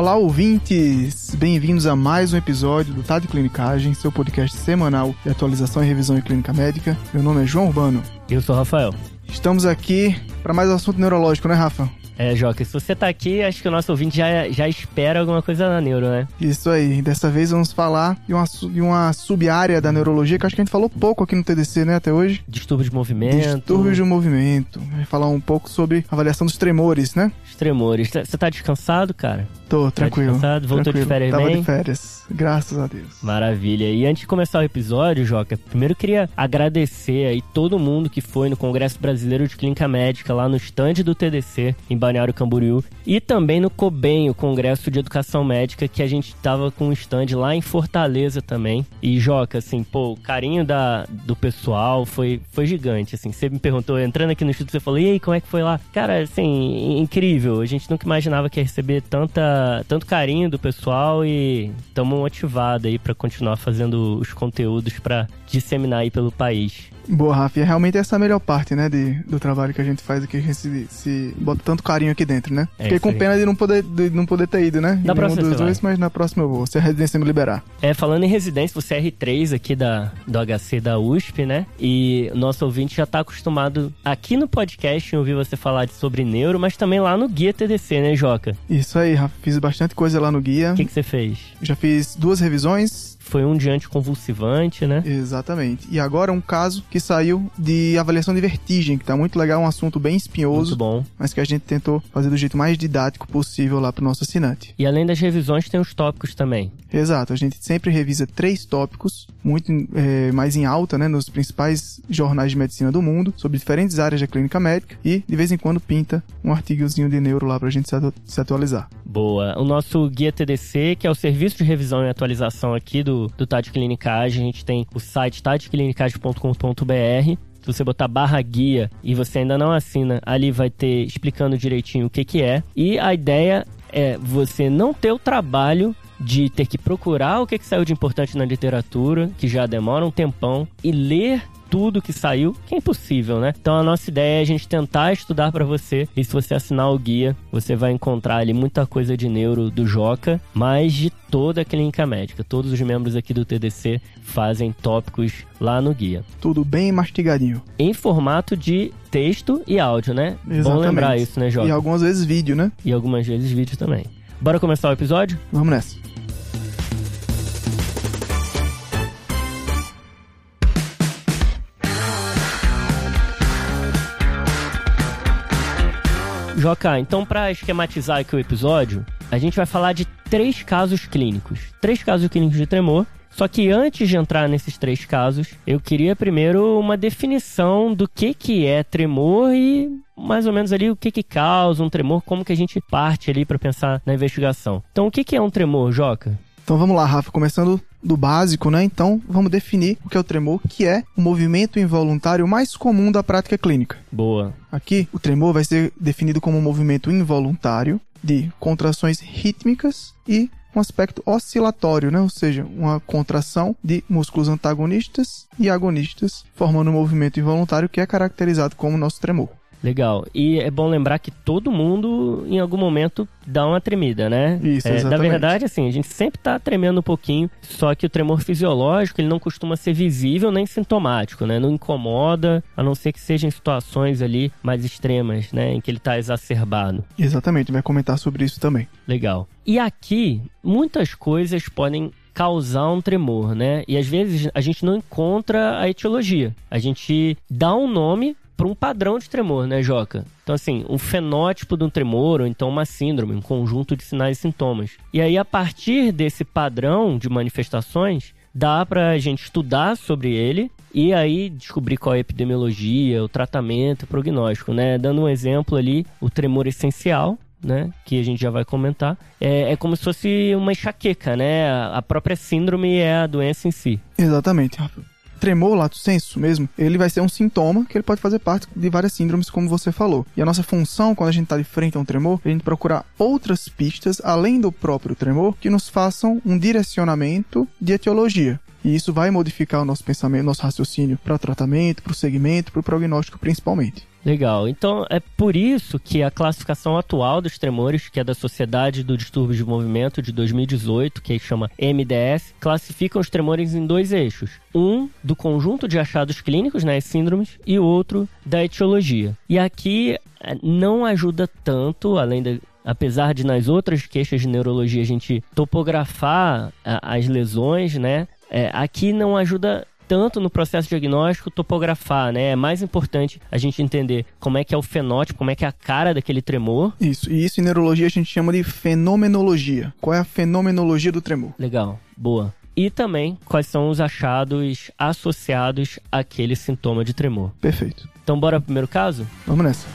Olá, ouvintes! Bem-vindos a mais um episódio do Tá de Clinicagem, seu podcast semanal de atualização e revisão em clínica médica. Meu nome é João Urbano. Eu sou o Rafael. Estamos aqui para mais um assunto neurológico, né, Rafa? É, Joca, se você tá aqui, acho que o nosso ouvinte já, já espera alguma coisa na neuro, né? Isso aí. Dessa vez vamos falar de uma, de uma sub-área da neurologia que acho que a gente falou pouco aqui no TDC, né, até hoje. Distúrbio de movimento. Distúrbios de movimento. Vai falar um pouco sobre avaliação dos tremores, né? Os tremores. Você tá descansado, cara? Tô, tranquilo. Tá? Voltou tranquilo. de férias Tava bem? de férias. Graças a Deus. Maravilha. E antes de começar o episódio, Joca, primeiro queria agradecer aí todo mundo que foi no Congresso Brasileiro de Clínica Médica, lá no estande do TDC, em Balneário Camboriú, e também no COBEM, o Congresso de Educação Médica, que a gente tava com um stand lá em Fortaleza também. E, Joca, assim, pô, o carinho da, do pessoal foi, foi gigante, assim. Você me perguntou, entrando aqui no estudo, você falou, e aí, como é que foi lá? Cara, assim, incrível. A gente nunca imaginava que ia receber tanta, tanto carinho do pessoal e estamos motivados aí para continuar fazendo os conteúdos para disseminar aí pelo país. Boa, Rafa. É realmente essa a melhor parte, né, de, do trabalho que a gente faz aqui, a gente se, se bota tanto carinho aqui dentro, né? É Fiquei com pena de não poder, de não poder ter ido, né? Nenhum próxima dos dois, mas na próxima eu vou, se a residência me liberar. É, falando em residência, você é R3 aqui da, do HC da USP, né? E nosso ouvinte já tá acostumado aqui no podcast em ouvir você falar de- sobre neuro, mas também lá no Guia TDC, né, Joca? Isso aí, Rafa. Fiz bastante coisa lá no guia. O que, que você fez? Já fiz duas revisões. Foi um de anticonvulsivante, né? Exatamente. E agora um caso que saiu de avaliação de vertigem, que tá muito legal, um assunto bem Muito espinhoso, bom. mas que a gente tentou fazer do jeito mais didático possível lá pro nosso assinante. E além das revisões, tem os tópicos também. Exato, a gente sempre revisa três tópicos, muito é, mais em alta, né, nos principais jornais de medicina do mundo, sobre diferentes áreas da clínica médica, e de vez em quando pinta um artigozinho de neuro lá pra gente se, atu- se atualizar. Boa. O nosso guia TDC, que é o serviço de revisão e atualização aqui do, do Tade Clinicagem, a gente tem o site tadeclinicagem.com.br. Se você botar barra guia e você ainda não assina, ali vai ter explicando direitinho o que, que é. E a ideia é você não ter o trabalho de ter que procurar o que, que saiu de importante na literatura, que já demora um tempão, e ler tudo que saiu, que é impossível, né? Então a nossa ideia é a gente tentar estudar para você. E se você assinar o guia, você vai encontrar ali muita coisa de neuro do Joca, mas de toda a clínica médica. Todos os membros aqui do TDC fazem tópicos lá no guia. Tudo bem mastigadinho. Em formato de texto e áudio, né? Bom Exatamente. lembrar isso, né, Joca? E algumas vezes vídeo, né? E algumas vezes vídeo também. Bora começar o episódio? Vamos nessa. Joca, então para esquematizar aqui o episódio, a gente vai falar de três casos clínicos. Três casos clínicos de tremor. Só que antes de entrar nesses três casos, eu queria primeiro uma definição do que, que é tremor e mais ou menos ali o que, que causa um tremor, como que a gente parte ali para pensar na investigação. Então, o que, que é um tremor, Joca? Então vamos lá, Rafa, começando do básico, né? Então vamos definir o que é o tremor, que é o movimento involuntário mais comum da prática clínica. Boa. Aqui, o tremor vai ser definido como um movimento involuntário de contrações rítmicas e um aspecto oscilatório, né? Ou seja, uma contração de músculos antagonistas e agonistas, formando um movimento involuntário que é caracterizado como nosso tremor. Legal. E é bom lembrar que todo mundo, em algum momento, dá uma tremida, né? Isso, é, Na exatamente. verdade, assim, a gente sempre tá tremendo um pouquinho, só que o tremor fisiológico, ele não costuma ser visível nem sintomático, né? Não incomoda, a não ser que seja em situações ali mais extremas, né? Em que ele tá exacerbado. Exatamente, vai comentar sobre isso também. Legal. E aqui, muitas coisas podem causar um tremor, né? E às vezes a gente não encontra a etiologia. A gente dá um nome para um padrão de tremor, né, Joca? Então, assim, um fenótipo de um tremor, ou então uma síndrome, um conjunto de sinais e sintomas. E aí, a partir desse padrão de manifestações, dá pra gente estudar sobre ele e aí descobrir qual é a epidemiologia, o tratamento, o prognóstico, né? Dando um exemplo ali, o tremor essencial, né, que a gente já vai comentar, é, é como se fosse uma enxaqueca, né? A própria síndrome é a doença em si. Exatamente. Tremor, lato senso mesmo, ele vai ser um sintoma que ele pode fazer parte de várias síndromes, como você falou. E a nossa função, quando a gente está de frente a um tremor, é a gente procurar outras pistas, além do próprio tremor, que nos façam um direcionamento de etiologia. E isso vai modificar o nosso pensamento, nosso raciocínio para o tratamento, para o segmento, para o prognóstico principalmente. Legal. Então é por isso que a classificação atual dos tremores, que é da Sociedade do Distúrbio de Movimento de 2018, que chama MDS, classifica os tremores em dois eixos. Um do conjunto de achados clínicos, né, síndromes, e outro da etiologia. E aqui é, não ajuda tanto, além da, apesar de nas outras queixas de neurologia a gente topografar as lesões, né? É, aqui não ajuda tanto no processo diagnóstico topografar, né? É mais importante a gente entender como é que é o fenótipo, como é que é a cara daquele tremor. Isso, e isso em neurologia a gente chama de fenomenologia. Qual é a fenomenologia do tremor? Legal, boa. E também quais são os achados associados àquele sintoma de tremor. Perfeito. Então bora pro primeiro caso? Vamos nessa.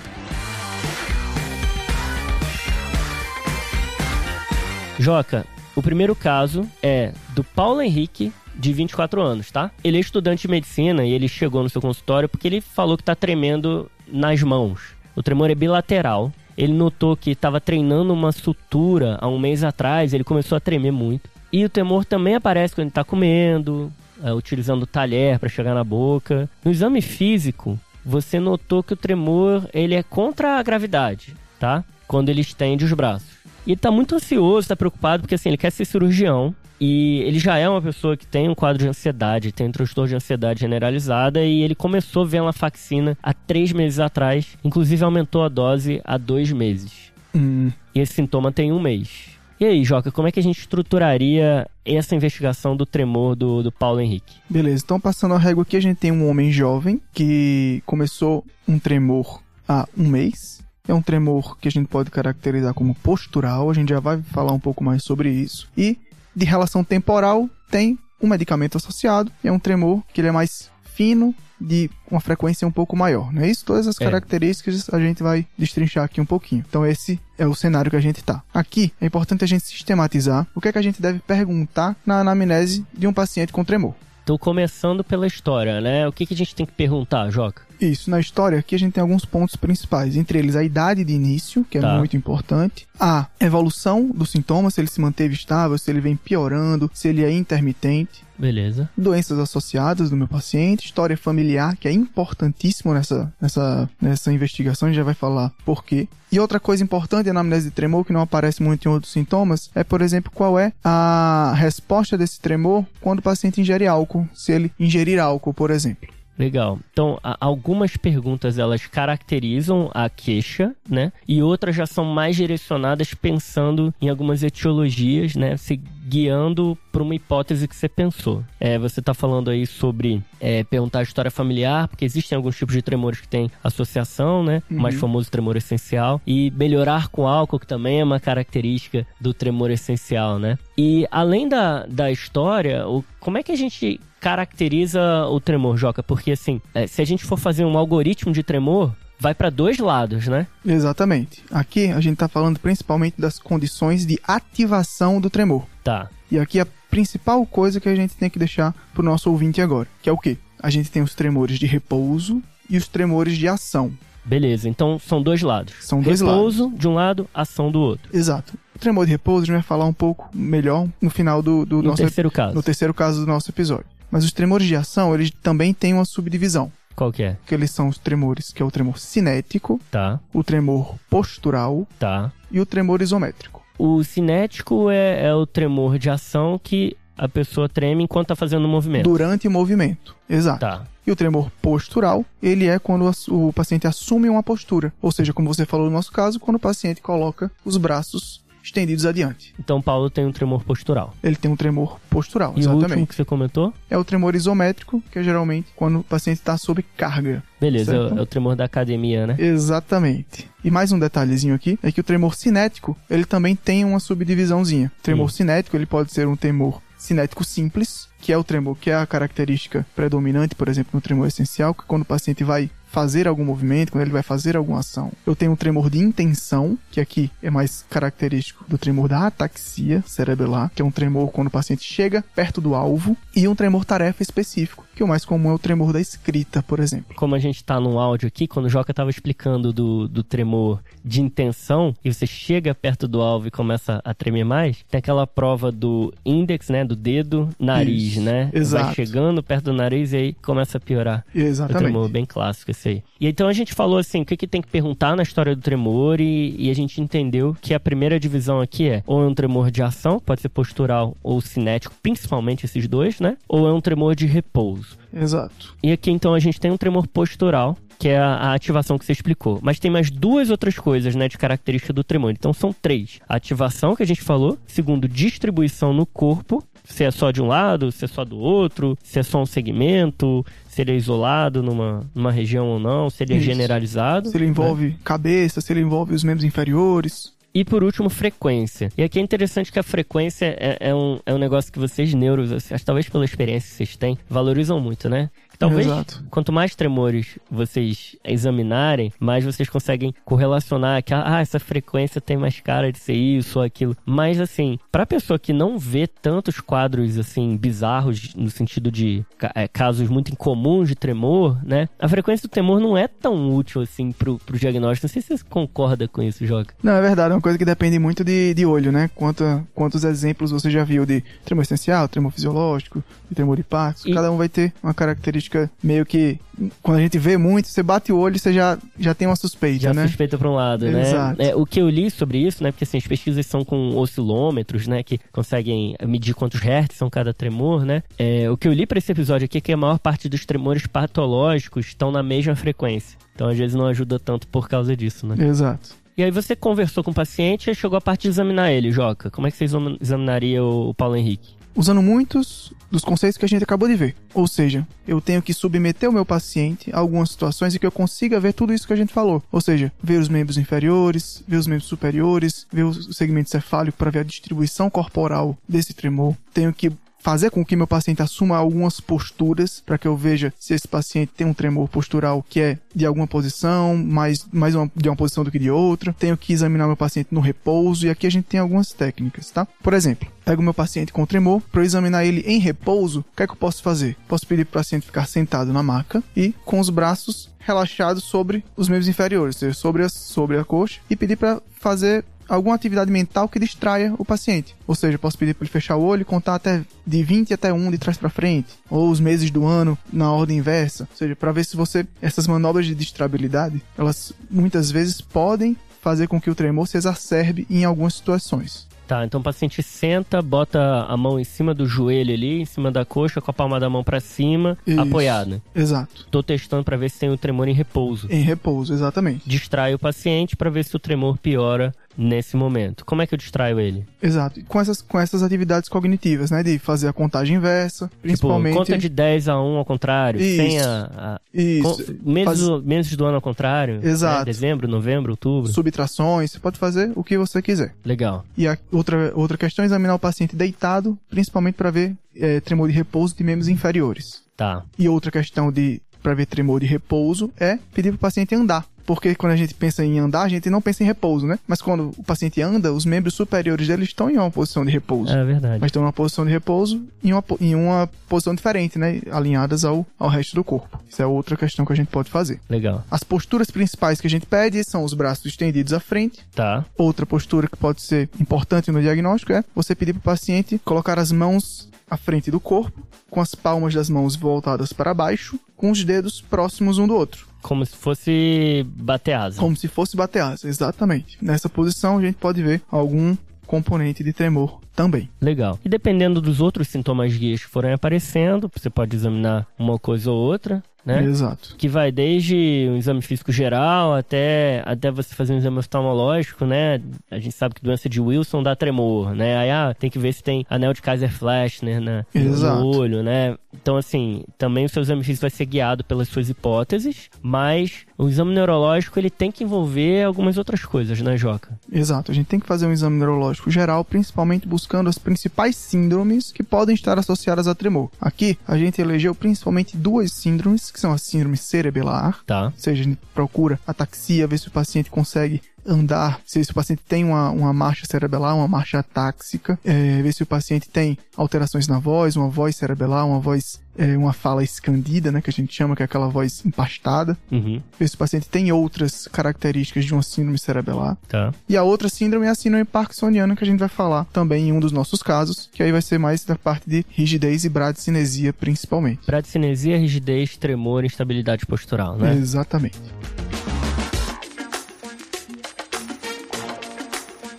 Joca, o primeiro caso é do Paulo Henrique, de 24 anos, tá? Ele é estudante de medicina e ele chegou no seu consultório porque ele falou que tá tremendo nas mãos. O tremor é bilateral. Ele notou que estava treinando uma sutura há um mês atrás, ele começou a tremer muito. E o tremor também aparece quando ele está comendo, é, utilizando o talher para chegar na boca. No exame físico, você notou que o tremor ele é contra a gravidade, tá? Quando ele estende os braços. E tá muito ansioso, tá preocupado, porque assim, ele quer ser cirurgião. E ele já é uma pessoa que tem um quadro de ansiedade, tem um transtorno de ansiedade generalizada. E ele começou vendo a faxina há três meses atrás. Inclusive aumentou a dose há dois meses. Hum. E esse sintoma tem um mês. E aí, Joca, como é que a gente estruturaria essa investigação do tremor do, do Paulo Henrique? Beleza, então passando a régua aqui, a gente tem um homem jovem que começou um tremor há um mês. É um tremor que a gente pode caracterizar como postural, a gente já vai falar um pouco mais sobre isso. E de relação temporal, tem um medicamento associado, é um tremor que ele é mais fino, de uma frequência um pouco maior, não é isso? Todas as É. características a gente vai destrinchar aqui um pouquinho. Então esse é o cenário que a gente tá. Aqui é importante a gente sistematizar o que é que a gente deve perguntar na anamnese de um paciente com tremor. Tô começando pela história, né? O que, que a gente tem que perguntar, Joca? Isso, na história aqui a gente tem alguns pontos principais, entre eles a idade de início, que é Tá. muito importante, a evolução dos sintomas, se ele se manteve estável, se ele vem piorando, se ele é intermitente, Beleza. doenças associadas do meu paciente, história familiar, que é importantíssimo nessa, nessa, nessa investigação, a gente já vai falar por quê. E outra coisa importante na amnésia de tremor, que não aparece muito em outros sintomas, é, por exemplo, qual é a resposta desse tremor quando o paciente ingere álcool, se ele ingerir álcool, por exemplo. Legal. Então, algumas perguntas elas caracterizam a queixa, né? E outras já são mais direcionadas pensando em algumas etiologias, né? Se guiando para uma hipótese que você pensou. É, você está falando aí sobre é, perguntar a história familiar, porque existem alguns tipos de tremores que têm associação, né? O mais famoso tremor essencial. E melhorar com álcool, que também é uma característica do tremor essencial, né? E além da, da história, o, como é que a gente caracteriza o tremor, Joca? Porque assim, é, se a gente for fazer um algoritmo de tremor, vai para dois lados, né? Exatamente. Aqui a gente está falando principalmente das condições de ativação do tremor. Tá. E aqui a principal coisa que a gente tem que deixar pro nosso ouvinte agora, que é o quê? A gente tem os tremores de repouso e os tremores de ação. Beleza, então são dois lados. São dois Repouso de um lado, ação do outro. Exato. O tremor de repouso a gente vai falar um pouco melhor no final do, do No nosso terceiro caso. no terceiro caso do nosso episódio. Mas os tremores de ação, eles também têm uma subdivisão, Qual que é? que eles são os tremores, que é o tremor cinético, Tá, o tremor postural tá. e o tremor isométrico. O cinético é, é o tremor de ação que a pessoa treme enquanto tá fazendo o movimento. Durante o movimento. Exato. Tá. E o tremor postural, ele é quando o paciente assume uma postura. Ou seja, como você falou no nosso caso, quando o paciente coloca os braços estendidos adiante. Então Paulo tem um tremor postural. Ele tem um tremor postural, E o último exatamente. que você comentou? É o tremor isométrico, que é geralmente quando o paciente está sob carga. Beleza, é Certo. é o tremor da academia, né? Exatamente. E mais um detalhezinho aqui é que o tremor cinético, ele também tem uma subdivisãozinha. O tremor Hum. cinético, ele pode ser um tremor cinético simples, que é o tremor que é a característica predominante, por exemplo, no tremor essencial, que quando o paciente vai fazer algum movimento, quando ele vai fazer alguma ação. Eu tenho um tremor de intenção, que aqui é mais característico do tremor da ataxia cerebelar, que é um tremor quando o paciente chega perto do alvo, e um tremor tarefa específico, que o mais comum é o tremor da escrita, por exemplo. Como a gente tá no áudio aqui, quando o Joca tava explicando do, do tremor de intenção, e você chega perto do alvo e começa a tremer mais, tem aquela prova do índex, né, do dedo, nariz, nariz, né? Exato. Vai chegando perto do nariz e aí começa a piorar. Exatamente. tremor, bem clássico esse aí. E então a gente falou assim, o que, que tem que perguntar na história do tremor e, e a gente entendeu que a primeira divisão aqui é ou é um tremor de ação, pode ser postural ou cinético, principalmente esses dois, né? Ou é um tremor de repouso. Exato. E aqui então a gente tem um tremor postural, que é a, a ativação que você explicou. Mas tem mais duas outras coisas, né, de característica do tremor. Então são três: a ativação que a gente falou, segundo, distribuição no corpo, se é só de um lado, se é só do outro, se é só um segmento, se ele é isolado numa, numa região ou não, se ele é Isso. generalizado. Se ele né? envolve cabeça, se ele envolve os membros inferiores. E por último, frequência. E aqui é interessante que a frequência é, é um, é um negócio que vocês, neuros, talvez pela experiência que vocês têm, valorizam muito, né? Talvez, Exato. quanto mais tremores vocês examinarem, mais vocês conseguem correlacionar que, ah, essa frequência tem mais cara de ser isso ou aquilo. Mas, assim, pra pessoa que não vê tantos quadros, assim, bizarros, no sentido de é, casos muito incomuns de tremor, né? A frequência do tremor não é tão útil, assim, pro, pro diagnóstico. Não sei se você concorda com isso, Joga. Não, é verdade, é uma coisa que depende muito de, de olho, né? Quanto, quantos exemplos você já viu de tremor essencial, tremor fisiológico, de tremor hipático. E- Cada um vai ter uma característica meio que. Quando a gente vê muito, você bate o olho e você já, já tem uma suspeita, Já né? suspeita pra um lado, né? Exato. É, o que eu li sobre isso, né? Porque assim, as pesquisas são com oscilômetros, né? Que conseguem medir quantos hertz são cada tremor, né? É, o que eu li pra esse episódio aqui é que a maior parte dos tremores patológicos estão na mesma frequência. Então, às vezes, não ajuda tanto por causa disso, né? Exato. E aí você conversou com o paciente e chegou a parte de examinar ele, Joca. Como é que você exam- examinaria o Paulo Henrique? Usando muitos dos conceitos que a gente acabou de ver. Ou seja, eu tenho que submeter o meu paciente a algumas situações em que eu consiga ver tudo isso que a gente falou. Ou seja, ver os membros inferiores, ver os membros superiores, ver o segmento cefálico para ver a distribuição corporal desse tremor. Tenho que fazer com que meu paciente assuma algumas posturas para que eu veja se esse paciente tem um tremor postural que é de alguma posição, mais, mais uma, de uma posição do que de outra. Tenho que examinar meu paciente no repouso e aqui a gente tem algumas técnicas, tá? Por exemplo, pego meu paciente com tremor, para examinar ele em repouso, o que é que eu posso fazer? Posso pedir para o paciente ficar sentado na maca e com os braços relaxados sobre os membros inferiores, ou seja, sobre a, sobre a coxa, e pedir para fazer alguma atividade mental que distraia o paciente. Ou seja, posso pedir para ele fechar o olho e contar até de 20 até 1 de trás para frente, ou os meses do ano na ordem inversa, ou seja, para ver se você essas manobras de distrabilidade, elas muitas vezes podem fazer com que o tremor se exacerbe em algumas situações. Tá, então o paciente senta, bota a mão em cima do joelho ali, em cima da coxa, com a palma da mão pra cima, Isso. apoiada. Exato. Tô testando pra ver se tem o tremor em repouso. Em repouso, exatamente. Distrai o paciente pra ver se o tremor piora nesse momento. Como é que eu distraio ele? Exato. Com essas, com essas atividades cognitivas, né? De fazer a contagem inversa, principalmente. Tipo, conta de 10 a 1 ao contrário, Isso. sem a... a- Isso. com- meses, Faz- do, meses do ano ao contrário. né? Exato. Dezembro, novembro, outubro. Subtrações, você pode fazer o que você quiser. Legal. E a outra, outra questão é examinar o paciente deitado, principalmente para ver eh, tremor de repouso de membros inferiores. Tá. E outra questão de para ver tremor de repouso é pedir para o paciente andar. Porque quando a gente pensa em andar, a gente não pensa em repouso, né? Mas quando o paciente anda, os membros superiores dele estão em uma posição de repouso. É verdade. Mas estão em uma posição de repouso em uma, em uma posição diferente, né? Alinhadas ao, ao resto do corpo. Isso é outra questão que a gente pode fazer. Legal. As posturas principais que a gente pede são os braços estendidos à frente, Tá. Outra postura que pode ser importante no diagnóstico é você pedir para o paciente colocar as mãos à frente do corpo, com as palmas das mãos voltadas para baixo, com os dedos próximos um do outro, Como se fosse bater asa. como se fosse bater asa, exatamente. Nessa posição a gente pode ver algum componente de tremor também. Legal. E dependendo dos outros sintomas guias que forem aparecendo, você pode examinar uma coisa ou outra, né? Exato. Que vai desde um exame físico geral até, até você fazer um exame oftalmológico, né? A gente sabe que doença de Wilson dá tremor, né? Aí ah, tem que ver se tem anel de Kaiser Flash, né? Exato. no olho, né? Então, assim, também o seu exame físico vai ser guiado pelas suas hipóteses, mas o exame neurológico ele tem que envolver algumas outras coisas, né, Joca? Exato. A gente tem que fazer um exame neurológico geral, principalmente buscando as principais síndromes que podem estar associadas a tremor. Aqui, a gente elegeu principalmente duas síndromes, que são a síndrome cerebelar, Tá. Ou seja, a gente procura ataxia, ver se o paciente consegue andar, se esse paciente tem uma, uma marcha cerebelar, uma marcha atáxica, é, ver se o paciente tem alterações na voz, uma voz cerebelar, uma voz é, uma fala escandida, né, que a gente chama que é aquela voz empastada. Uhum. Ver se o paciente tem outras características de uma síndrome cerebelar. Tá. E a outra síndrome é a síndrome parkinsoniana, que a gente vai falar também em um dos nossos casos, que aí vai ser mais da parte de rigidez e bradicinesia principalmente. Bradicinesia, rigidez, tremor e instabilidade postural, né? Exatamente.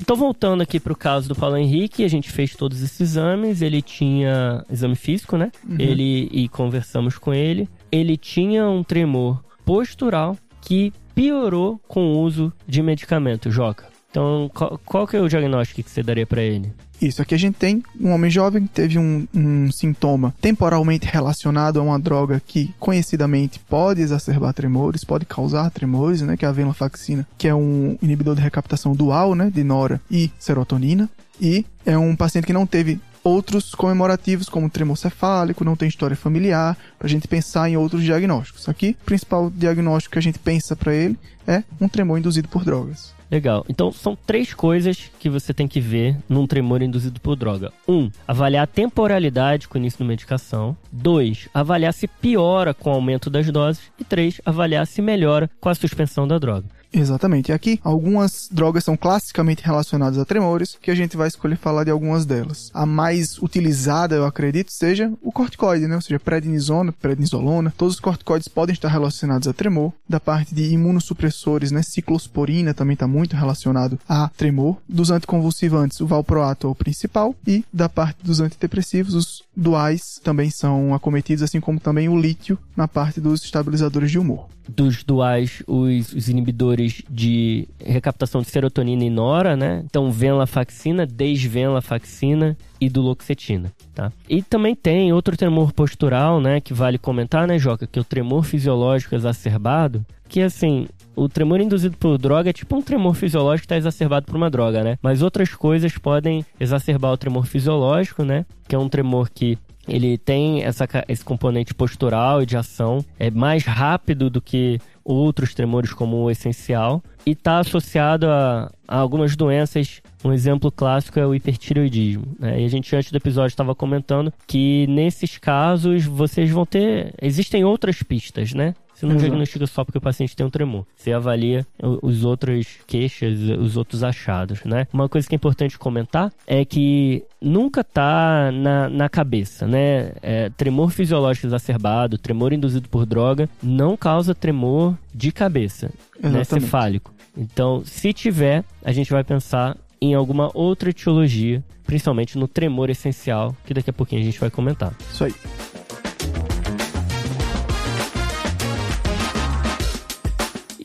Então, voltando aqui pro caso do Paulo Henrique, a gente fez todos esses exames. Ele tinha exame físico, né? Uhum. Ele e conversamos com ele. Ele tinha um tremor postural que piorou com o uso de medicamento, Joca. Então, qual, qual que é o diagnóstico que você daria para ele? Isso, aqui a gente tem um homem jovem que teve um, um, sintoma temporalmente relacionado a uma droga que conhecidamente pode exacerbar tremores, pode causar tremores, né, que é a venlafaxina, que é um inibidor de recaptação dual, né, de nora e serotonina, e é um paciente que não teve outros comemorativos como tremor cefálico, não tem história familiar, para a gente pensar em outros diagnósticos. Aqui, o principal diagnóstico que a gente pensa para ele é um tremor induzido por drogas. Legal. Então, são três coisas que você tem que ver num tremor induzido por droga. Um, avaliar a temporalidade com o início da medicação. Dois, avaliar se piora com o aumento das doses. E três, avaliar se melhora com a suspensão da droga. Exatamente. E aqui, algumas drogas são classicamente relacionadas a tremores, que a gente vai escolher falar de algumas delas. A mais utilizada, eu acredito, seja o corticoide, né? Ou seja, prednisona, prednisolona. Todos os corticoides podem estar relacionados a tremor. Da parte de imunossupressores, né? Ciclosporina também está muito relacionado a tremor. Dos anticonvulsivantes, o valproato é o principal. E da parte dos antidepressivos, os duais também são acometidos, assim como também o lítio na parte dos estabilizadores de humor. Dos duais, os, os inibidores de recaptação de serotonina e nora, né? Então, venlafaxina, desvenlafaxina e duloxetina, tá? E também tem outro tremor postural, né, que vale comentar, né, Joca, que é o tremor fisiológico exacerbado, que assim, o tremor induzido por droga é tipo um tremor fisiológico que está exacerbado por uma droga, né? Mas outras coisas podem exacerbar o tremor fisiológico, né? Que é um tremor que ele tem essa, esse componente postural e de ação, é mais rápido do que outros tremores como o essencial e está associado a, a, algumas doenças. Um exemplo clássico é o hipertireoidismo. Né? E a gente antes do episódio estava comentando que nesses casos vocês vão ter, existem outras pistas, né? Você não Exato. diagnostica só porque o paciente tem um tremor. Você avalia os outros queixas, os outros achados, né? Uma coisa que é importante comentar é que nunca tá na, na cabeça, né? É, tremor fisiológico exacerbado, tremor induzido por droga, não causa tremor de cabeça, né? Cefálico. Então, se tiver, a gente vai pensar em alguma outra etiologia, principalmente no tremor essencial, que daqui a pouquinho a gente vai comentar. Isso aí.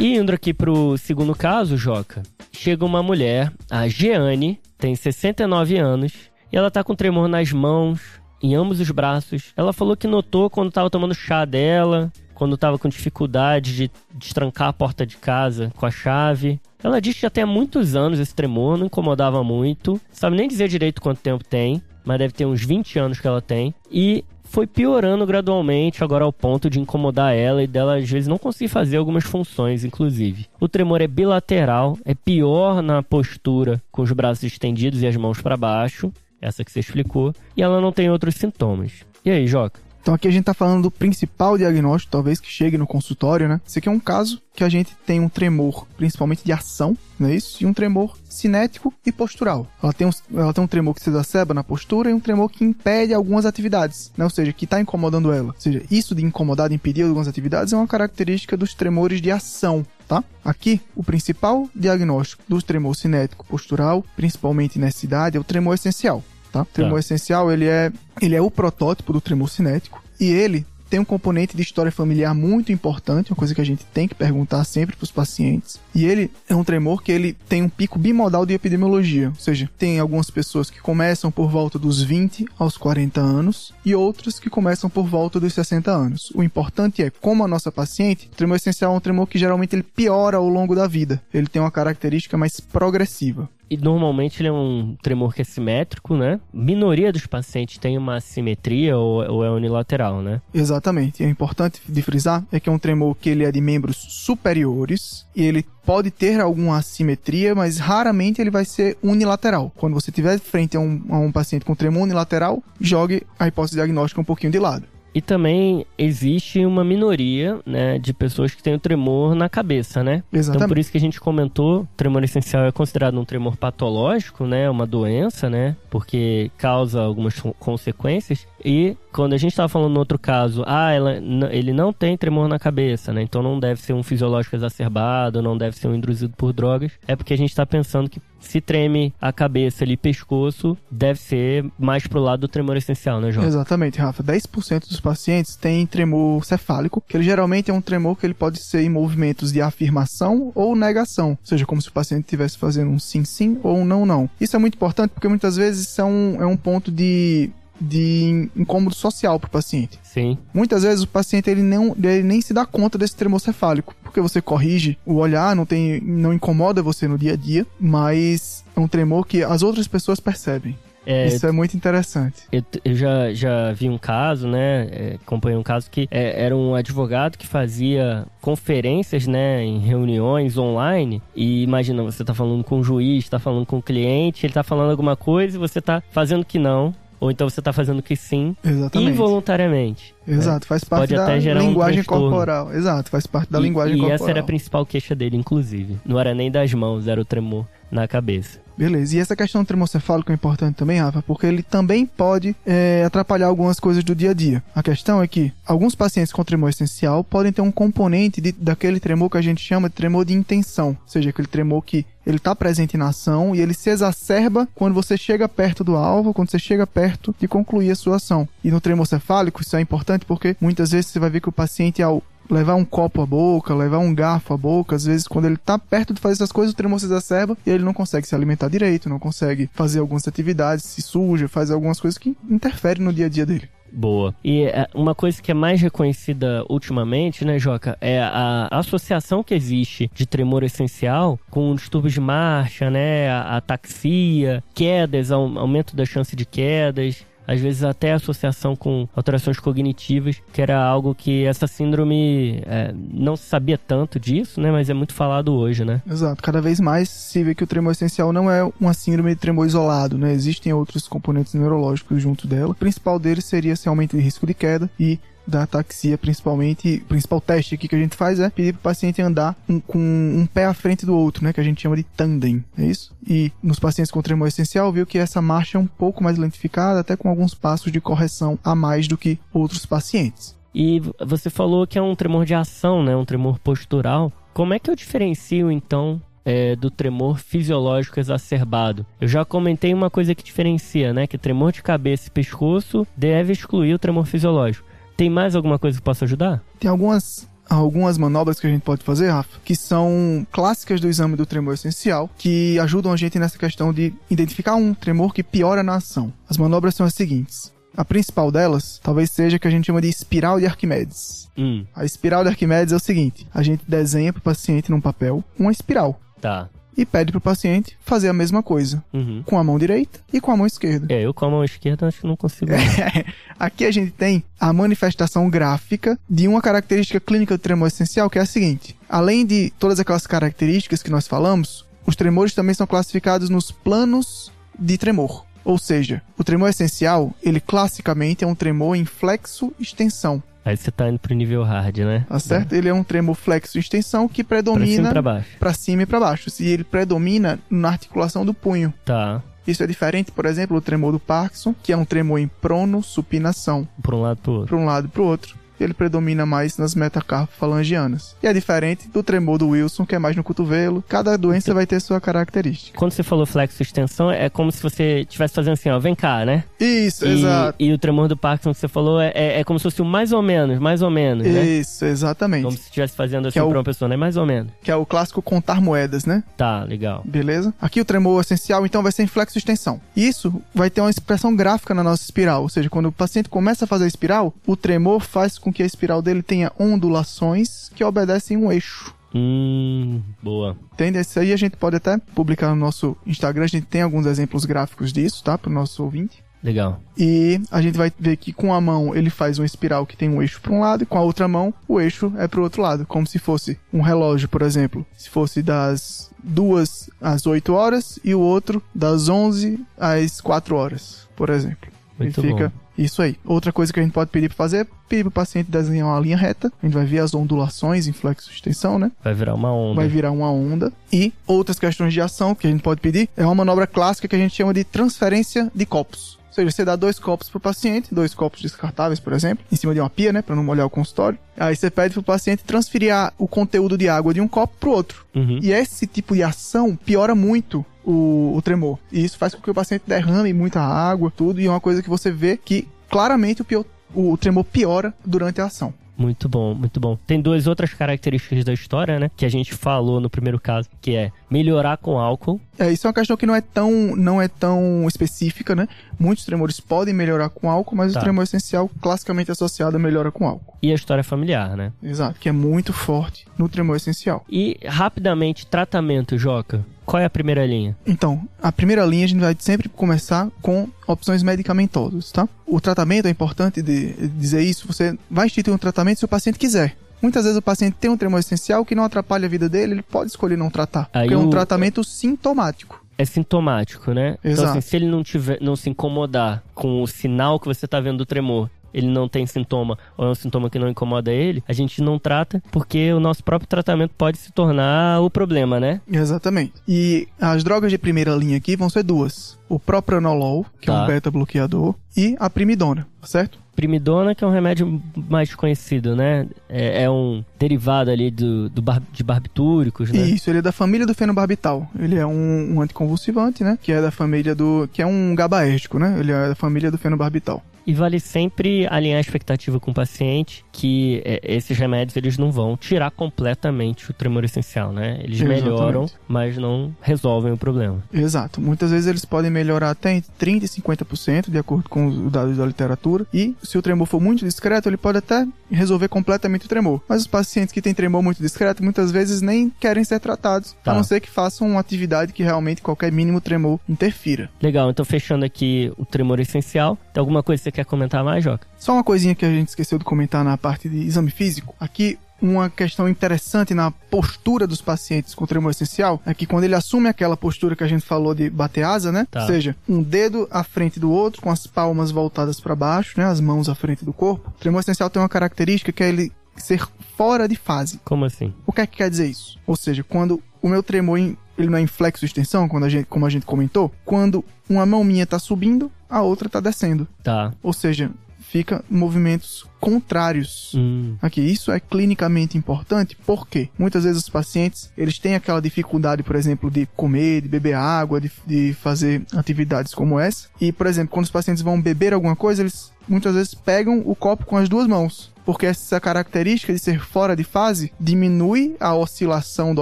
E indo aqui pro segundo caso, Joca, chega uma mulher, a Jeane, tem 69 anos, e ela tá com tremor nas mãos, em ambos os braços. Ela falou que notou quando tava tomando chá dela, quando tava com dificuldade de destrancar a porta de casa com a chave. Ela disse que já tem há muitos anos esse tremor, não incomodava muito. Sabe nem dizer direito quanto tempo tem, mas deve ter uns 20 anos que ela tem. E foi piorando gradualmente, agora ao ponto de incomodar ela e dela às vezes não conseguir fazer algumas funções, inclusive. O tremor é bilateral, é pior na postura com os braços estendidos e as mãos para baixo, essa que você explicou, e ela não tem outros sintomas. E aí, Joca? Então aqui a gente está falando do principal diagnóstico, talvez que chegue no consultório, né? Esse aqui é um caso que a gente tem um tremor, principalmente de ação, não é isso? E um tremor cinético e postural. Ela tem um, ela tem um tremor que se exacerba na postura e um tremor que impede algumas atividades, né? Ou seja, que está incomodando ela. Ou seja, isso de incomodar, de impedir algumas atividades é uma característica dos tremores de ação, tá? Aqui, o principal diagnóstico do tremor cinético postural, principalmente nessa idade, é o tremor essencial tá? O tremor tá. essencial, ele é, ele é o protótipo do tremor cinético e ele tem um componente de história familiar muito importante, uma coisa que a gente tem que perguntar sempre para os pacientes. E ele é um tremor que ele tem um pico bimodal de epidemiologia, ou seja, tem algumas pessoas que começam por volta dos 20 aos 40 anos e outras que começam por volta dos 60 anos. O importante é, como a nossa paciente, o tremor essencial é um tremor que geralmente ele piora ao longo da vida. Ele tem uma característica mais progressiva. E normalmente ele é um tremor que é simétrico, né? Minoria dos pacientes tem uma assimetria ou, ou é unilateral, né? Exatamente. É importante de frisar é que é um tremor que ele é de membros superiores e ele pode ter alguma assimetria, mas raramente ele vai ser unilateral. Quando você estiver frente a um, a um paciente com tremor unilateral, jogue a hipótese diagnóstica um pouquinho de lado. E também existe uma minoria, né, de pessoas que têm o tremor na cabeça, né? Exatamente. Então por isso que a gente comentou, tremor essencial é considerado um tremor patológico, né, uma doença, né, porque causa algumas consequências. E quando a gente estava falando no outro caso, ah, ela, ele não tem tremor na cabeça, né? Então não deve ser um fisiológico exacerbado, não deve ser um induzido por drogas. É porque a gente está pensando que se treme a cabeça ali, pescoço, deve ser mais pro lado do tremor essencial, né, João? Exatamente, Rafa. 10% dos pacientes têm tremor cefálico, que ele geralmente é um tremor que ele pode ser em movimentos de afirmação ou negação, ou seja, como se o paciente estivesse fazendo um sim sim ou um não não. Isso é muito importante porque muitas vezes são, é um ponto de de incômodo social para o paciente. Sim. Muitas vezes o paciente ele não ele nem se dá conta desse tremor cefálico, porque você corrige o olhar, não tem não incomoda você no dia a dia, mas é um tremor que as outras pessoas percebem. É, Isso é muito interessante. Eu, eu, já, já vi um caso, né? É, acompanhei um caso que é, era um advogado que fazia conferências, né? Em reuniões online. E imagina, você tá falando com o juiz, tá falando com o cliente, ele tá falando alguma coisa e você tá fazendo que não ou então você está fazendo que sim Exatamente. involuntariamente. Né? Exato, faz parte Pode da até gerar linguagem um corporal. Exato, faz parte da e, linguagem e corporal. E essa era a principal queixa dele, inclusive. Não era nem das mãos, era o tremor na cabeça. Beleza, e essa questão do tremocefálico é importante também, Rafa, porque ele também pode é, atrapalhar algumas coisas do dia a dia. A questão é que alguns pacientes com tremor essencial podem ter um componente de, daquele tremor que a gente chama de tremor de intenção, ou seja, aquele tremor que ele está presente na ação e ele se exacerba quando você chega perto do alvo, quando você chega perto de concluir a sua ação. E no tremor cefálico isso é importante porque muitas vezes você vai ver que o paciente ao levar um copo à boca, levar um garfo à boca. Às vezes, quando ele tá perto de fazer essas coisas, o tremor se exacerba e ele não consegue se alimentar direito, não consegue fazer algumas atividades, se suja, faz algumas coisas que interferem no dia a dia dele. Boa. E é, uma coisa que é mais reconhecida ultimamente, né, Joca, é a associação que existe de tremor essencial com distúrbios de marcha, né, a ataxia, quedas, aumento da chance de quedas, às vezes até associação com alterações cognitivas, que era algo que essa síndrome é, não se sabia tanto disso, né? Mas é muito falado hoje, né? Exato. Cada vez mais se vê que o tremor essencial não é uma síndrome de tremor isolado, né? Existem outros componentes neurológicos junto dela. O principal deles seria esse aumento de risco de queda e da ataxia, principalmente, o principal teste aqui que a gente faz é pedir para o paciente andar um, com um pé à frente do outro, né, que a gente chama de tandem, é isso? E nos pacientes com tremor essencial, viu que essa marcha é um pouco mais lentificada, até com alguns passos de correção a mais do que outros pacientes. E você falou que é um tremor de ação, né, um tremor postural. Como é que eu diferencio então é, do tremor fisiológico exacerbado. Eu já comentei uma coisa que diferencia, né? Que tremor de cabeça e pescoço deve excluir o tremor fisiológico. Tem mais alguma coisa que possa ajudar? Tem algumas algumas manobras que a gente pode fazer, Rafa, que são clássicas do exame do tremor essencial, que ajudam a gente nessa questão de identificar um tremor que piora na ação. As manobras são as seguintes. A principal delas, talvez seja que a gente chama de espiral de Arquimedes. Hum. A espiral de Arquimedes é o seguinte: a gente desenha para o paciente num papel uma espiral. Tá e pede pro paciente fazer a mesma coisa. Uhum. Com a mão direita e com a mão esquerda. É, eu com a mão esquerda acho que não consigo. É, aqui a gente tem a manifestação gráfica de uma característica clínica do tremor essencial, que é a seguinte. Além de todas aquelas características que nós falamos, os tremores também são classificados nos planos de tremor. Ou seja, o tremor essencial, ele classicamente é um tremor em flexo-extensão. Aí você tá indo pro nível hard, né? Tá certo? É. Ele é um tremor flexo extensão que predomina. Pra cima e pra baixo. Pra cima e pra baixo. E ele predomina na articulação do punho. Tá. Isso é diferente, por exemplo, do tremor do Parkinson, que é um tremor em prono supinação. Por um lado pro outro. Pra um lado pro outro ele predomina mais nas metacarpofalangianas. E é diferente do tremor do Wilson, que é mais no cotovelo. Cada doença vai ter sua característica. Quando você falou flexo extensão, é como se você estivesse fazendo assim, ó, vem cá, né? Isso, e, exato. E o tremor do Parkinson que você falou é, é, é como se fosse o mais ou menos, mais ou menos, né? Isso, exatamente. Como se estivesse fazendo assim é pra uma pessoa, né? Mais ou menos. Que é o clássico contar moedas, né? Tá, legal. Beleza? Aqui o tremor essencial, então, vai ser em flexo extensão. Isso vai ter uma expressão gráfica na nossa espiral, ou seja, quando o paciente começa a fazer a espiral, o tremor faz com que a espiral dele tenha ondulações que obedecem um eixo. Hum, boa. Entende? Isso aí a gente pode até publicar no nosso Instagram, a gente tem alguns exemplos gráficos disso, tá? Para o nosso ouvinte. Legal. E a gente vai ver que com a mão ele faz uma espiral que tem um eixo para um lado e com a outra mão o eixo é para o outro lado, como se fosse um relógio, por exemplo. Se fosse das duas às 8 horas e o outro das 11 às 4 horas, por exemplo. Muito e fica bom. Isso aí. Outra coisa que a gente pode pedir para fazer é pedir para o paciente desenhar uma linha reta. A gente vai ver as ondulações em flexo extensão, né? Vai virar uma onda. vai virar uma onda. E outras questões de ação que a gente pode pedir é uma manobra clássica que a gente chama de transferência de copos. Ou seja, você dá dois copos pro paciente, dois copos descartáveis, por exemplo, em cima de uma pia, né, para não molhar o consultório. Aí você pede pro paciente transferir a- o conteúdo de água de um copo pro outro. Uhum. E esse tipo de ação piora muito o, o tremor. E isso faz com que o paciente derrame muita água, tudo, e é uma coisa que você vê que claramente o, pio- o tremor piora durante a ação. Muito bom, muito bom. Tem duas outras características da história, né? Que a gente falou no primeiro caso, que é melhorar com álcool. É, isso é uma questão que não é tão, não é tão específica, né? Muitos tremores podem melhorar com álcool, mas Tá. o tremor essencial classicamente associado melhora com álcool. E a história familiar, né? Exato, que é muito forte no tremor essencial. E rapidamente, tratamento, Joca. Qual é a primeira linha? Então, a primeira linha a gente vai sempre começar com opções medicamentosas, tá? O tratamento, é importante de de dizer isso, você vai instituir um tratamento se o paciente quiser. Muitas vezes o paciente tem um tremor essencial que não atrapalha a vida dele, ele pode escolher não tratar. Aí porque é um o- tratamento sintomático. É sintomático, né? Então, Exato. assim, se ele não tiver, não se incomodar com o sinal que você tá vendo do tremor, ele não tem sintoma, ou é um sintoma que não incomoda ele, a gente não trata, porque o nosso próprio tratamento pode se tornar o problema, né? Exatamente. E as drogas de primeira linha aqui vão ser duas. O propranolol, que é Tá. um beta-bloqueador, e a primidona, tá certo? Primidona, que é um remédio mais conhecido, né? É, é um derivado ali do, do bar- de barbitúricos, né? Isso, ele é da família do fenobarbital. Ele é um, um anticonvulsivante, né? Que é da família do... que é um gabaérgico, né? Ele é da família do fenobarbital. E vale sempre alinhar a expectativa com o paciente que é, esses remédios eles não vão tirar completamente o tremor essencial, né? Eles Exatamente. melhoram, mas não resolvem o problema. Exato. Muitas vezes eles podem melhorar até entre 30% e 50%, de acordo com os dados da literatura. E se o tremor for muito discreto, ele pode até resolver completamente o tremor. Mas os pacientes que têm tremor muito discreto, muitas vezes nem querem ser tratados, Tá. a não ser que façam uma atividade que realmente qualquer mínimo tremor interfira. Legal, então fechando aqui o tremor essencial. Tem alguma coisa que você quer comentar mais, Joca? Só uma coisinha que a gente esqueceu de comentar na parte de exame físico. Aqui, uma questão interessante na postura dos pacientes com tremor essencial é que quando ele assume aquela postura que a gente falou de bater asa, né? Tá. Ou seja, um dedo à frente do outro, com as palmas voltadas para baixo, né? As mãos à frente do corpo. O tremor essencial tem uma característica que é ele ser fora de fase. Como assim? O que é que quer dizer isso? Ou seja, quando o meu tremor em- ele não é em flexo extensão, quando a gente, como a gente comentou, quando uma mão minha tá subindo, a outra tá descendo. Tá. Ou seja, fica movimentos contrários. Hum, Aqui, isso é clinicamente importante porque muitas vezes os pacientes eles têm aquela dificuldade, por exemplo, de comer, de beber água, de, de fazer atividades como essa. E, por exemplo, quando os pacientes vão beber alguma coisa, eles muitas vezes pegam o copo com as duas mãos. Porque essa característica de ser fora de fase diminui a oscilação do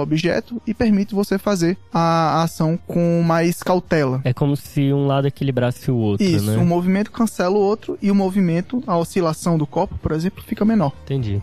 objeto e permite você fazer a ação com mais cautela. é como se um lado equilibrasse o outro, Isso, né? um movimento cancela o outro e o movimento, a oscilação do copo, por exemplo, fica menor. Entendi.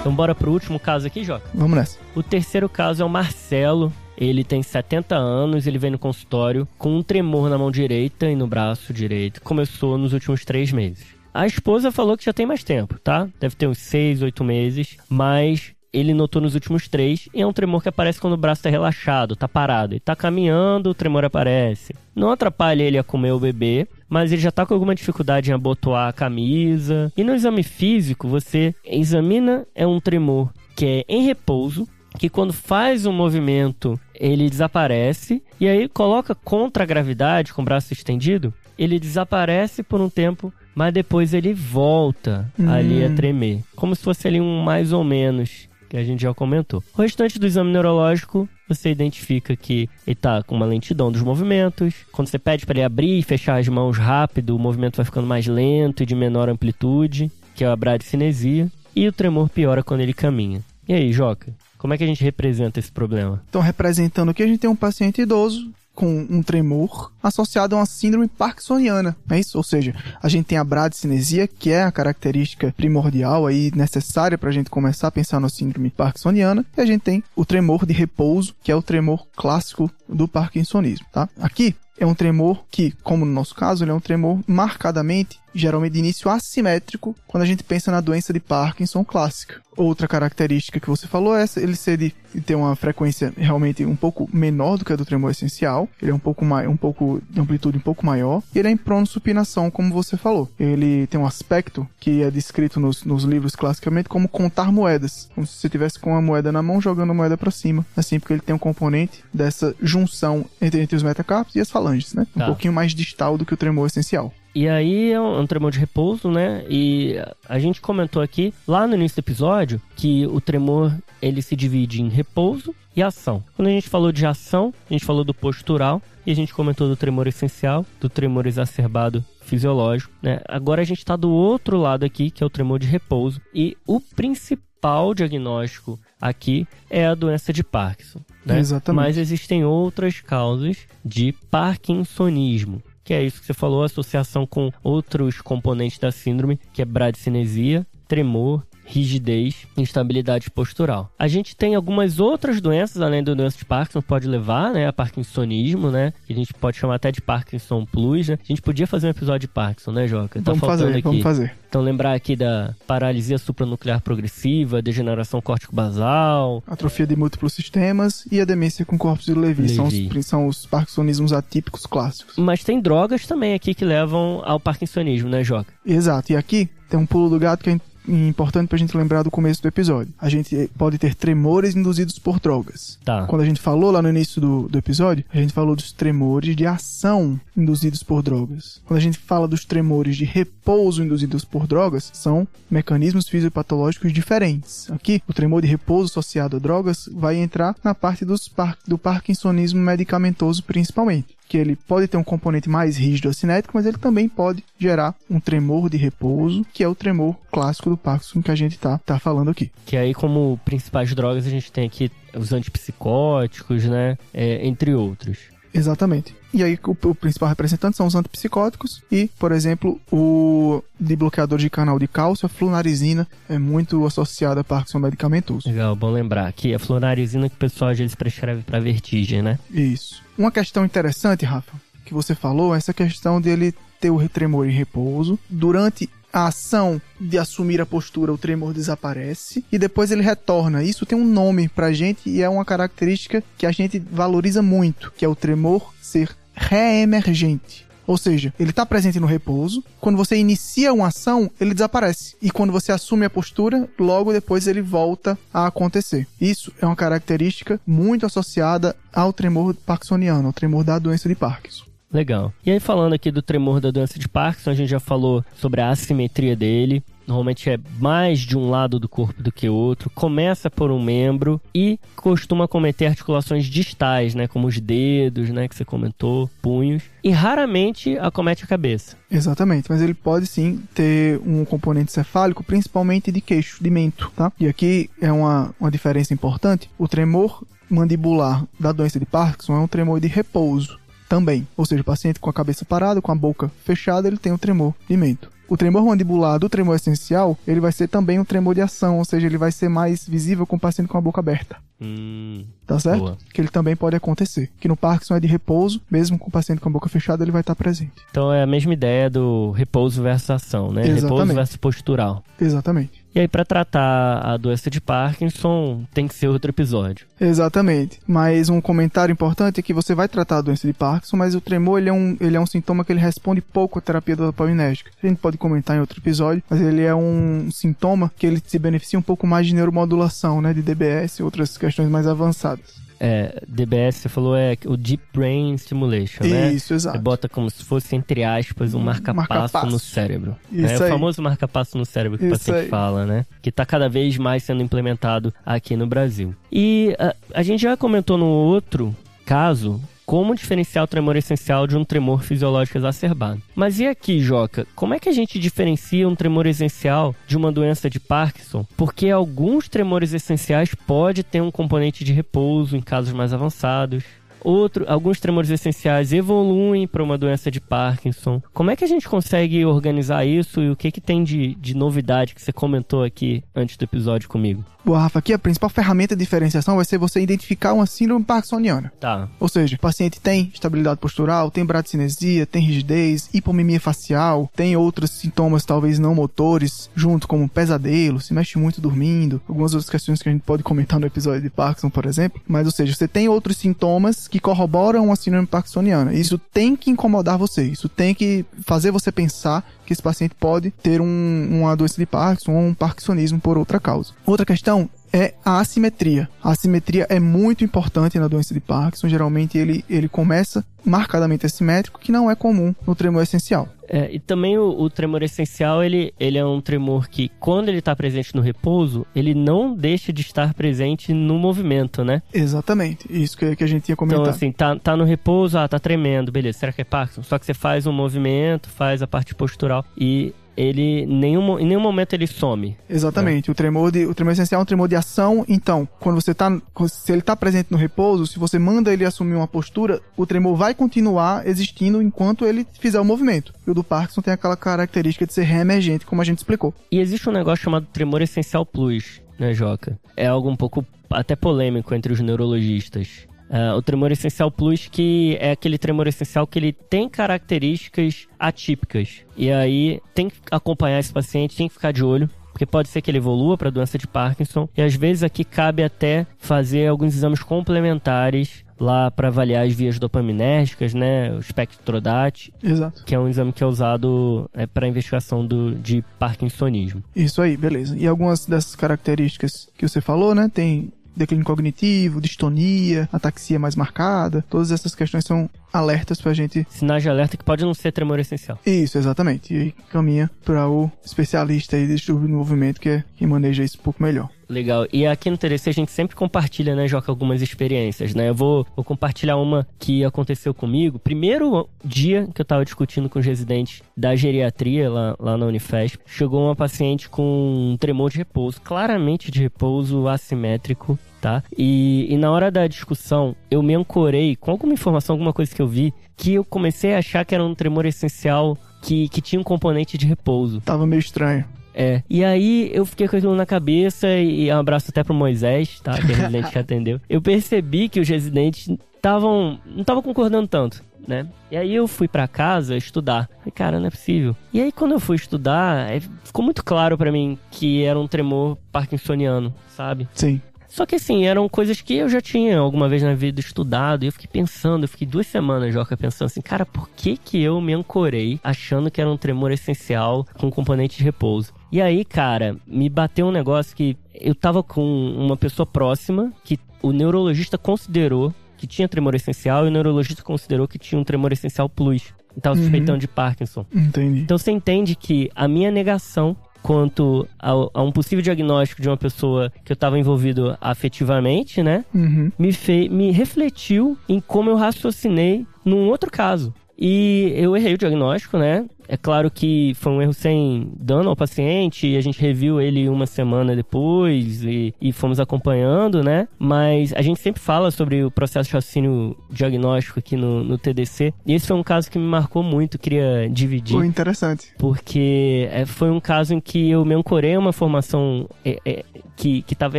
Então bora pro último caso aqui, Joca. Vamos nessa. O terceiro caso é o Marcelo. Ele tem 70 anos, ele vem no consultório com um tremor na mão direita e no braço direito. Começou nos últimos três meses. A esposa falou que já tem mais tempo, tá? Deve ter uns 6, 8 meses, mas ele notou nos últimos três e é um tremor que aparece quando o braço tá relaxado, tá parado. Ele tá caminhando, o tremor aparece. Não atrapalha ele a comer o bebê, mas ele já tá com alguma dificuldade em abotoar a camisa. E no exame físico, você examina é um tremor que é em repouso, que quando faz um movimento, ele desaparece e aí coloca contra a gravidade com o braço estendido, ele desaparece por um tempo, mas depois ele volta Hum. ali a tremer, como se fosse ali um mais ou menos que a gente já comentou. O restante do exame neurológico, você identifica que ele tá com uma lentidão dos movimentos. Quando você pede para ele abrir e fechar as mãos rápido, o movimento vai ficando mais lento e de menor amplitude, que é a bradicinesia, e o tremor piora quando ele caminha. E aí, Joca, como é que a gente representa esse problema? Então, representando aqui, a gente tem um paciente idoso com um tremor associado a uma síndrome parkinsoniana, é isso? Ou seja, a gente tem a bradicinesia, que é a característica primordial aí necessária para a gente começar a pensar na síndrome parkinsoniana, e a gente tem o tremor de repouso, que é o tremor clássico do parkinsonismo, tá? Aqui é um tremor que, como no nosso caso, ele é um tremor marcadamente geralmente de início assimétrico quando a gente pensa na doença de Parkinson clássica. Outra característica que você falou é ele ser de, ter uma frequência realmente um pouco menor do que a do tremor essencial. Ele é um pouco mais, um pouco de amplitude um pouco maior. E ele é em pronossupinação, como você falou. Ele tem um aspecto que é descrito nos, nos livros classicamente como contar moedas, como se você tivesse com uma moeda na mão jogando a moeda para cima, assim porque ele tem um componente dessa junção entre, entre os metacarpos e as falanges, né? Um tá. pouquinho mais distal do que o tremor essencial. E aí é um, um tremor de repouso, né? E a gente comentou aqui, lá no início do episódio, que o tremor ele se divide em repouso e ação. Quando a gente falou de ação, a gente falou do postural e a gente comentou do tremor essencial, do tremor exacerbado fisiológico, né? Agora a gente está do outro lado aqui, que é o tremor de repouso. E o principal diagnóstico aqui é a doença de Parkinson. Né? Exatamente. Mas existem outras causas de parkinsonismo que é isso que você falou, associação com outros componentes da síndrome, que é bradicinesia, tremor, rigidez, instabilidade postural. A gente tem algumas outras doenças, além da doença de Parkinson, pode levar, né, a parkinsonismo, né, que a gente pode chamar até de Parkinson Plus, né? A gente podia fazer um episódio de Parkinson, né, Joca? Tá vamos fazer, aqui. vamos fazer. Então lembrar aqui da paralisia supranuclear progressiva, degeneração córtico-basal, atrofia de múltiplos sistemas e a demência com corpos de Levy, Levy. São, os, são os parkinsonismos atípicos clássicos. Mas tem drogas também aqui que levam ao parkinsonismo, né, Joca? Exato. E aqui tem um pulo do gato que a gente importante pra gente lembrar do começo do episódio. A gente pode ter tremores induzidos por drogas. Tá. Quando a gente falou lá no início do, do episódio, a gente falou dos tremores de ação induzidos por drogas. Quando a gente fala dos tremores de repouso induzidos por drogas, são mecanismos fisiopatológicos diferentes. Aqui, o tremor de repouso associado a drogas vai entrar na parte dos par do parkinsonismo medicamentoso principalmente que ele pode ter um componente mais rígido cinético, mas ele também pode gerar um tremor de repouso, que é o tremor clássico do Parkinson que a gente tá, tá falando aqui. Que aí, como principais drogas, a gente tem aqui os antipsicóticos, né? É, entre outros. Exatamente. E aí o, o, principal representante são os antipsicóticos e, por exemplo, o de bloqueador de canal de cálcio, a flunarizina, é muito associada a Parkinson medicamentoso. Legal, bom lembrar que a flunarizina que o pessoal às vezes prescreve para vertigem, né? Isso. Uma questão interessante, Rafa, que você falou, é essa questão dele ter o tremor em repouso. Durante a ação de assumir a postura, o tremor desaparece e depois ele retorna. Isso tem um nome pra gente e é uma característica que a gente valoriza muito, que é o tremor ser reemergente. Ou seja, ele está presente no repouso. Quando você inicia uma ação, ele desaparece. E quando você assume a postura, logo depois ele volta a acontecer. Isso é uma característica muito associada ao tremor parkinsoniano, ao tremor da doença de Parkinson. Legal. E aí, falando aqui do tremor da doença de Parkinson, a gente já falou sobre a assimetria dele. Normalmente é mais de um lado do corpo do que outro. Começa por um membro e costuma cometer articulações distais, né? Como os dedos, né? Que você comentou, punhos. E raramente acomete a cabeça. Exatamente, mas ele pode sim ter um componente cefálico, principalmente de queixo, de mento, tá? E aqui é uma, uma diferença importante. O tremor mandibular da doença de Parkinson é um tremor de repouso também. Ou seja, o paciente com a cabeça parada, com a boca fechada, ele tem um tremor de mento. O tremor mandibular do tremor essencial, ele vai ser também um tremor de ação, ou seja, ele vai ser mais visível com o paciente com a boca aberta. Hum, tá certo? Boa. Que ele também pode acontecer. Que no Parkinson é de repouso, mesmo com o paciente com a boca fechada, ele vai estar presente. Então é a mesma ideia do repouso versus ação, né? Exatamente. Repouso versus postural. Exatamente. E aí, para tratar a doença de Parkinson, tem que ser outro episódio. Exatamente. Mas um comentário importante é que você vai tratar a doença de Parkinson, mas o tremor ele é um, ele é um sintoma que ele responde pouco à terapia dopaminérgica. A gente pode comentar em outro episódio, mas ele é um sintoma que ele se beneficia um pouco mais de neuromodulação, né, de DBS e outras questões mais avançadas é, DBS, você falou, é o Deep Brain Stimulation, né? Isso, exato. Você bota como se fosse, entre aspas, um marca-passo marca no cérebro. Isso é aí. o famoso marca-passo no cérebro que Isso o paciente aí. fala, né? Que está cada vez mais sendo implementado aqui no Brasil. E a, a gente já comentou no outro caso como diferenciar o tremor essencial de um tremor fisiológico exacerbado. Mas e aqui, Joca? Como é que a gente diferencia um tremor essencial de uma doença de Parkinson? Porque alguns tremores essenciais podem ter um componente de repouso em casos mais avançados. Outro, alguns tremores essenciais evoluem para uma doença de Parkinson. Como é que a gente consegue organizar isso e o que, que tem de, de novidade que você comentou aqui antes do episódio comigo? Boa, Rafa, aqui a principal ferramenta de diferenciação vai ser você identificar uma síndrome parkinsoniana. Tá. Ou seja, o paciente tem estabilidade postural, tem bradicinesia, tem rigidez, hipomimia facial, tem outros sintomas talvez não motores, junto como pesadelo, se mexe muito dormindo, algumas outras questões que a gente pode comentar no episódio de Parkinson, por exemplo. Mas, ou seja, você tem outros sintomas que corroboram a síndrome parkinsoniana. Isso tem que incomodar você, isso tem que fazer você pensar que esse paciente pode ter um, uma doença de Parkinson ou um parkinsonismo por outra causa. Outra questão é a assimetria. A assimetria é muito importante na doença de Parkinson. Geralmente ele, ele começa marcadamente assimétrico, que não é comum no tremor essencial. É, e também o, o, tremor essencial, ele, ele é um tremor que, quando ele está presente no repouso, ele não deixa de estar presente no movimento, né? Exatamente, isso que, que a gente tinha comentado. Então, assim, tá, tá no repouso, ah, tá tremendo, beleza, será que é Parkinson? Só que você faz um movimento, faz a parte postural e ele nenhum, em nenhum momento ele some. Exatamente. O tremor de, o tremor essencial é um tremor de ação. Então, quando você tá, se ele está presente no repouso, se você manda ele assumir uma postura, o tremor vai continuar existindo enquanto ele fizer o movimento. E o do Parkinson tem aquela característica de ser reemergente, como a gente explicou. E existe um negócio chamado tremor essencial plus, né, Joca? É algo um pouco até polêmico entre os neurologistas. Uh, o tremor essencial plus, que é aquele tremor essencial que ele tem características atípicas. E aí tem que acompanhar esse paciente, tem que ficar de olho. Porque pode ser que ele evolua para a doença de Parkinson. E às vezes aqui cabe até fazer alguns exames complementares lá para avaliar as vias dopaminérgicas, né? O espectrodat. Exato. Que é um exame que é usado é, para investigação do, de parkinsonismo. Isso aí, beleza. E algumas dessas características que você falou, né? Tem declínio cognitivo, distonia, ataxia mais marcada. Todas essas questões são alertas pra gente. Sinais de alerta que pode não ser tremor essencial. Isso, exatamente. E aí caminha para o especialista aí de distúrbio do movimento que, é, que maneja isso um pouco melhor. Legal. E aqui no TDC a gente sempre compartilha, né, Joca, algumas experiências, né? Eu vou, vou compartilhar uma que aconteceu comigo. Primeiro dia que eu tava discutindo com os residentes da geriatria lá, lá na Unifesp, chegou uma paciente com um tremor de repouso, claramente de repouso assimétrico, tá? E, e na hora da discussão, eu me ancorei com alguma informação, alguma coisa que eu vi, que eu comecei a achar que era um tremor essencial que, que tinha um componente de repouso. Tava meio estranho. É. E aí eu fiquei com aquilo na cabeça e um abraço até pro Moisés, tá? Que é residente que atendeu. Eu percebi que os residentes estavam. não estavam concordando tanto. Né? E aí eu fui para casa estudar. Falei, cara, não é possível. E aí quando eu fui estudar, é, ficou muito claro para mim que era um tremor parkinsoniano, sabe? Sim. Só que assim, eram coisas que eu já tinha alguma vez na vida estudado. E eu fiquei pensando, eu fiquei duas semanas, Joca, pensando assim, cara, por que que eu me ancorei achando que era um tremor essencial com componente de repouso? E aí, cara, me bateu um negócio que eu tava com uma pessoa próxima que o neurologista considerou que tinha tremor essencial e o neurologista considerou que tinha um tremor essencial plus. E tava uhum. suspeitando de Parkinson. Entendi. Então você entende que a minha negação quanto a, a, um possível diagnóstico de uma pessoa que eu estava envolvido afetivamente, né? Uhum. Me, fez, me refletiu em como eu raciocinei num outro caso. E eu errei o diagnóstico, né? É claro que foi um erro sem dano ao paciente, e a gente reviu ele uma semana depois e, e, fomos acompanhando, né? Mas a gente sempre fala sobre o processo de raciocínio diagnóstico aqui no, no TDC, e esse foi um caso que me marcou muito, queria dividir. Foi interessante. Porque é, foi um caso em que eu me ancorei a uma formação é, é, que estava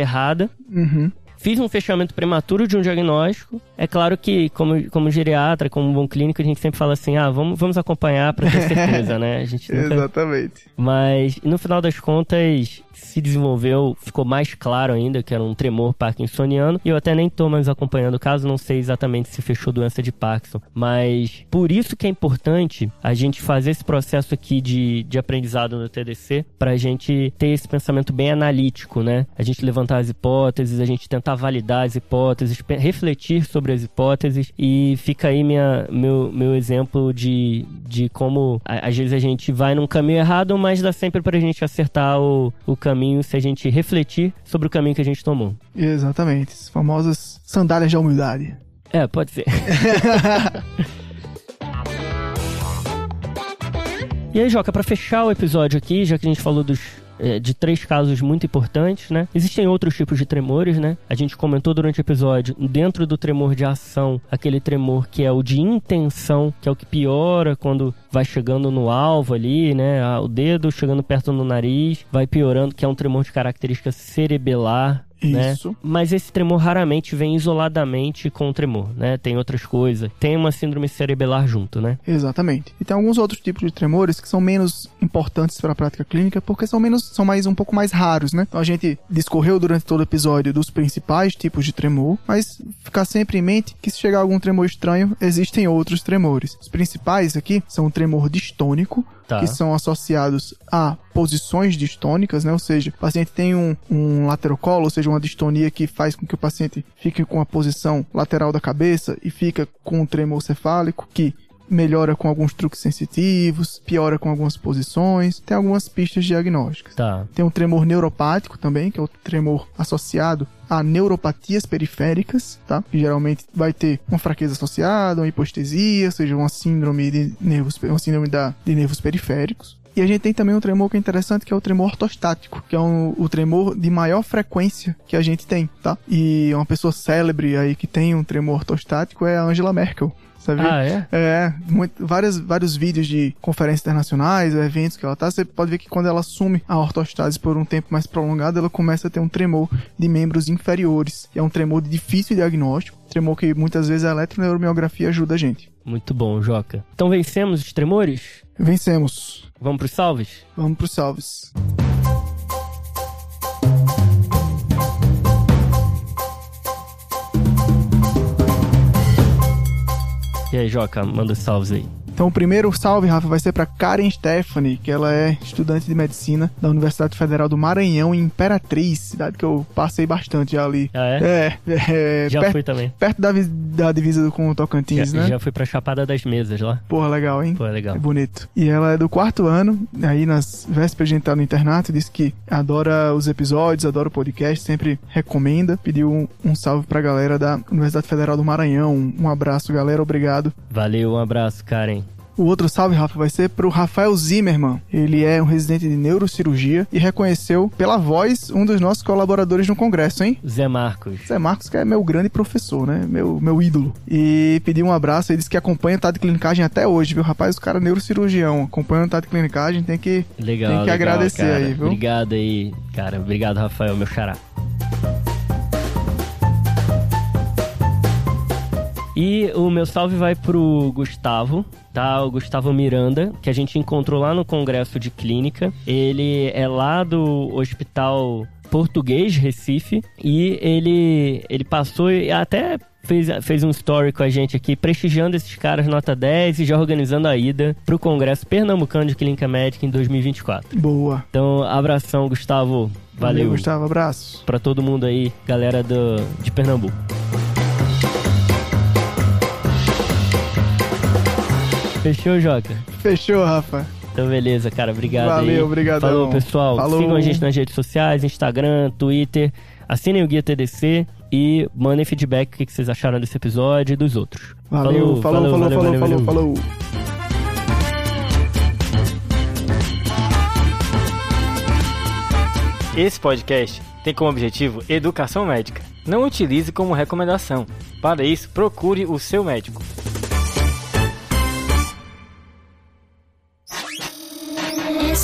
errada. Uhum fiz um fechamento prematuro de um diagnóstico. É claro que, como, como geriatra, como bom clínico, a gente sempre fala assim: ah, vamos, vamos acompanhar para ter certeza, né? A gente nunca... Exatamente. Mas, no final das contas, se desenvolveu, ficou mais claro ainda que era um tremor parkinsoniano. E eu até nem tô mais acompanhando o caso, não sei exatamente se fechou doença de Parkinson. Mas por isso que é importante a gente fazer esse processo aqui de, de aprendizado no TDC, pra gente ter esse pensamento bem analítico, né? A gente levantar as hipóteses, a gente tentar validar as hipóteses, refletir sobre as hipóteses e fica aí minha, meu, meu exemplo de, de como às vezes a gente vai num caminho errado, mas dá sempre pra gente acertar o, o caminho se a gente refletir sobre o caminho que a gente tomou. Exatamente, as famosas sandálias de humildade. É, pode ser. E aí, Joca, para fechar o episódio aqui, já que a gente falou dos é, de três casos muito importantes, né? Existem outros tipos de tremores, né? A gente comentou durante o episódio, dentro do tremor de ação, aquele tremor que é o de intenção, que é o que piora quando vai chegando no alvo ali, né? O dedo chegando perto do nariz, vai piorando, que é um tremor de característica cerebelar, né? Isso. Mas esse tremor raramente vem isoladamente com o tremor, né? Tem outras coisas. Tem uma síndrome cerebelar junto, né? Exatamente. E tem alguns outros tipos de tremores que são menos importantes para a prática clínica porque são menos são mais um pouco mais raros, né? Então a gente discorreu durante todo o episódio dos principais tipos de tremor, mas ficar sempre em mente que se chegar algum tremor estranho, existem outros tremores. Os principais aqui são o tremor distônico, Tá. que são associados a posições distônicas, né? Ou seja, o paciente tem um, um laterocolo, ou seja, uma distonia que faz com que o paciente fique com a posição lateral da cabeça e fica com um tremor cefálico, que melhora com alguns truques sensitivos, piora com algumas posições, tem algumas pistas diagnósticas. Tá. Tem um tremor neuropático também, que é o tremor associado a neuropatias periféricas, tá? Que geralmente vai ter uma fraqueza associada, uma hipoestesia, ou seja, uma síndrome de nervos, uma síndrome da, de nervos periféricos. E a gente tem também um tremor que é interessante, que é o tremor ortostático, que é um, o tremor de maior frequência que a gente tem, tá? E uma pessoa célebre aí que tem um tremor ortostático é a Angela Merkel. Sabe? Ah, é? É, muito, várias, vários vídeos de conferências internacionais, eventos que ela tá, você pode ver que quando ela assume a ortostase por um tempo mais prolongado, ela começa a ter um tremor de membros inferiores. É um tremor de difícil diagnóstico, tremor que muitas vezes a eletroneuromiografia ajuda a gente. Muito bom, Joca. Então vencemos os tremores? Vencemos. Vamos pros salves? Vamos pros salves. E aí, Joca, manda os salves aí. Então, o primeiro salve, Rafa, vai ser para Karen Stephanie, que ela é estudante de medicina da Universidade Federal do Maranhão, em Imperatriz, cidade que eu passei bastante já ali. Ah, é? É, é, Já perto, fui também. perto da, da divisa com o Tocantins, Já, né? já fui pra Chapada das Mesas lá. Porra, legal, hein? É legal. É bonito. E ela é do quarto ano, aí nas vésperas de entrar no internato, disse que adora os episódios, adora o podcast, sempre recomenda. Pediu um, um salve pra galera da Universidade Federal do Maranhão. Um abraço, galera, obrigado. Valeu, um abraço, Karen. O outro salve, Rafa, vai ser pro Rafael Zimmermann. Ele é um residente de neurocirurgia e reconheceu pela voz um dos nossos colaboradores no congresso, hein? Zé Marcos. Zé Marcos, que é meu grande professor, né? Meu, meu ídolo. E pediu um abraço e disse que acompanha o Tade Clinicagem até hoje, viu? Rapaz, o cara é neurocirurgião, acompanha o Tade Clinicagem, tem que... Legal, Tem que legal, agradecer cara. aí, viu? Obrigado aí, cara. Obrigado, Rafael, meu xará. E o meu salve vai pro Gustavo, tá? O Gustavo Miranda, que a gente encontrou lá no Congresso de Clínica. Ele é lá do Hospital Português Recife e ele, ele passou e até fez, fez um story com a gente aqui, prestigiando esses caras nota 10 e já organizando a ida pro Congresso Pernambucano de Clínica Médica em 2024. Boa. Então, abração, Gustavo. Valeu. Gustavo, abraço. Pra todo mundo aí, galera do, de Pernambuco. Fechou, Joca? Fechou, Rafa. Então, beleza, cara. Obrigado Valeu, aí. obrigadão. Falou, pessoal. Falou. Sigam a gente nas redes sociais, Instagram, Twitter. Assinem o Guia TDC e mandem feedback o que vocês acharam desse episódio e dos outros. Valeu, falou, falou, falou, valeu, falou, valeu, falou, valeu. Esse podcast tem como objetivo educação médica. Não utilize como recomendação. Para isso, procure o seu médico.